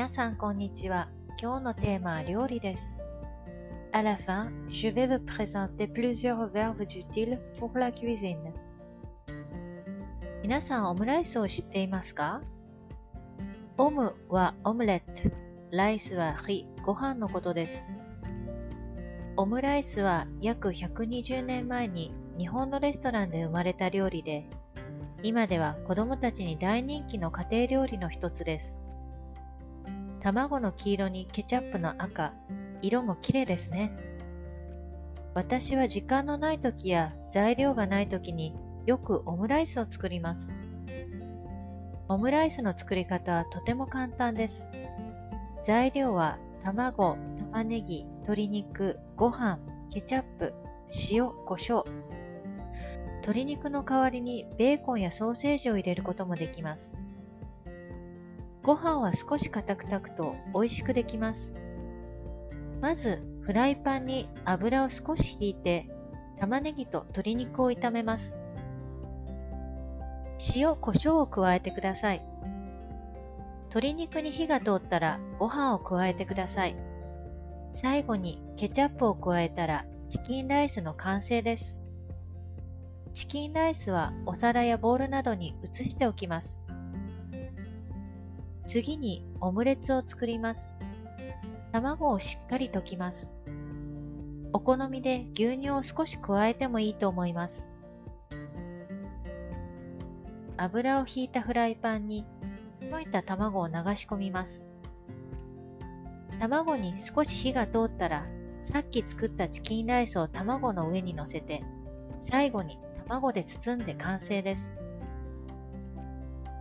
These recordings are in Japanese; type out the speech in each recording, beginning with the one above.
皆さんこんにちは。今日のテーマは料理です。À la fin, je vais vous présenter plusieurs verbes utiles pour la cuisine. 皆さんオムライスを知っていますか？オムはオムレット、ライスはリ、ご飯のことです。オムライスは約120年前に日本のレストランで生まれた料理で、今では子供たちに大人気の家庭料理の一つです。卵の黄色にケチャップの赤、色も綺麗ですね。私は時間のない時や材料がない時によくオムライスを作ります。オムライスの作り方はとても簡単です。材料は卵、玉ねぎ、鶏肉、ご飯、ケチャップ、塩、胡椒。鶏肉の代わりにベーコンやソーセージを入れることもできます。ご飯は少し硬く炊くと美味しくできます。まず、フライパンに油を少し引いて、玉ねぎと鶏肉を炒めます。塩、胡椒を加えてください。鶏肉に火が通ったらご飯を加えてください。最後にケチャップを加えたらチキンライスの完成です。チキンライスはお皿やボウルなどに移しておきます。次にオムレツを作ります。卵をしっかり溶きます。お好みで牛乳を少し加えてもいいと思います。油を引いたフライパンに溶いた卵を流し込みます。卵に少し火が通ったら、さっき作ったチキンライスを卵の上に乗せて、最後に卵で包んで完成です。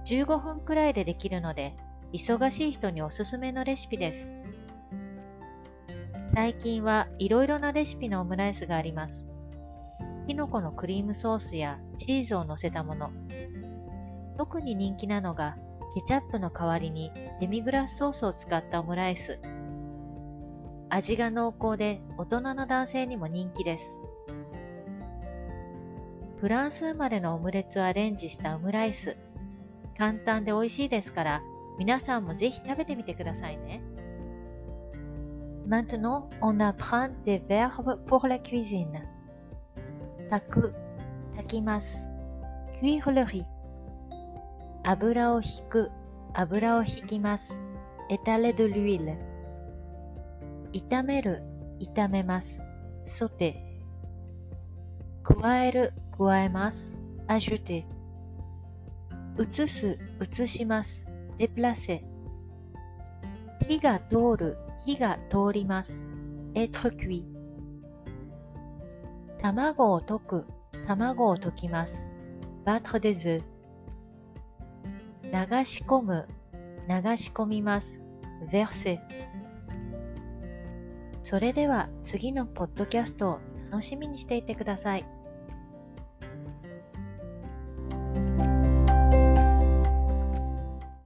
15分くらいでできるので、忙しい人におすすめのレシピです。最近はいろいろなレシピのオムライスがあります。キノコのクリームソースやチーズを乗せたもの。特に人気なのがケチャップの代わりにデミグラスソースを使ったオムライス。味が濃厚で大人の男性にも人気です。フランス生まれのオムレツをアレンジしたオムライス。簡単で美味しいですから、皆さんもぜひ食べてみてくださいね。Maintenant, on apprend des verbes pour la cuisine. 炊く、炊きます。cuire le riz. 油を引く、油を引きます。étaler de l'huile. 炒める、炒めます。sauter. 加える、加えます。ajouter. 移す、移します。Déplacer. 火が通る、火が通ります。être cuit. 卵を溶く、卵を溶きます。battre des œufs. 流し込む、流し込みます。verser。それでは次のポッドキャストを楽しみにしていてください。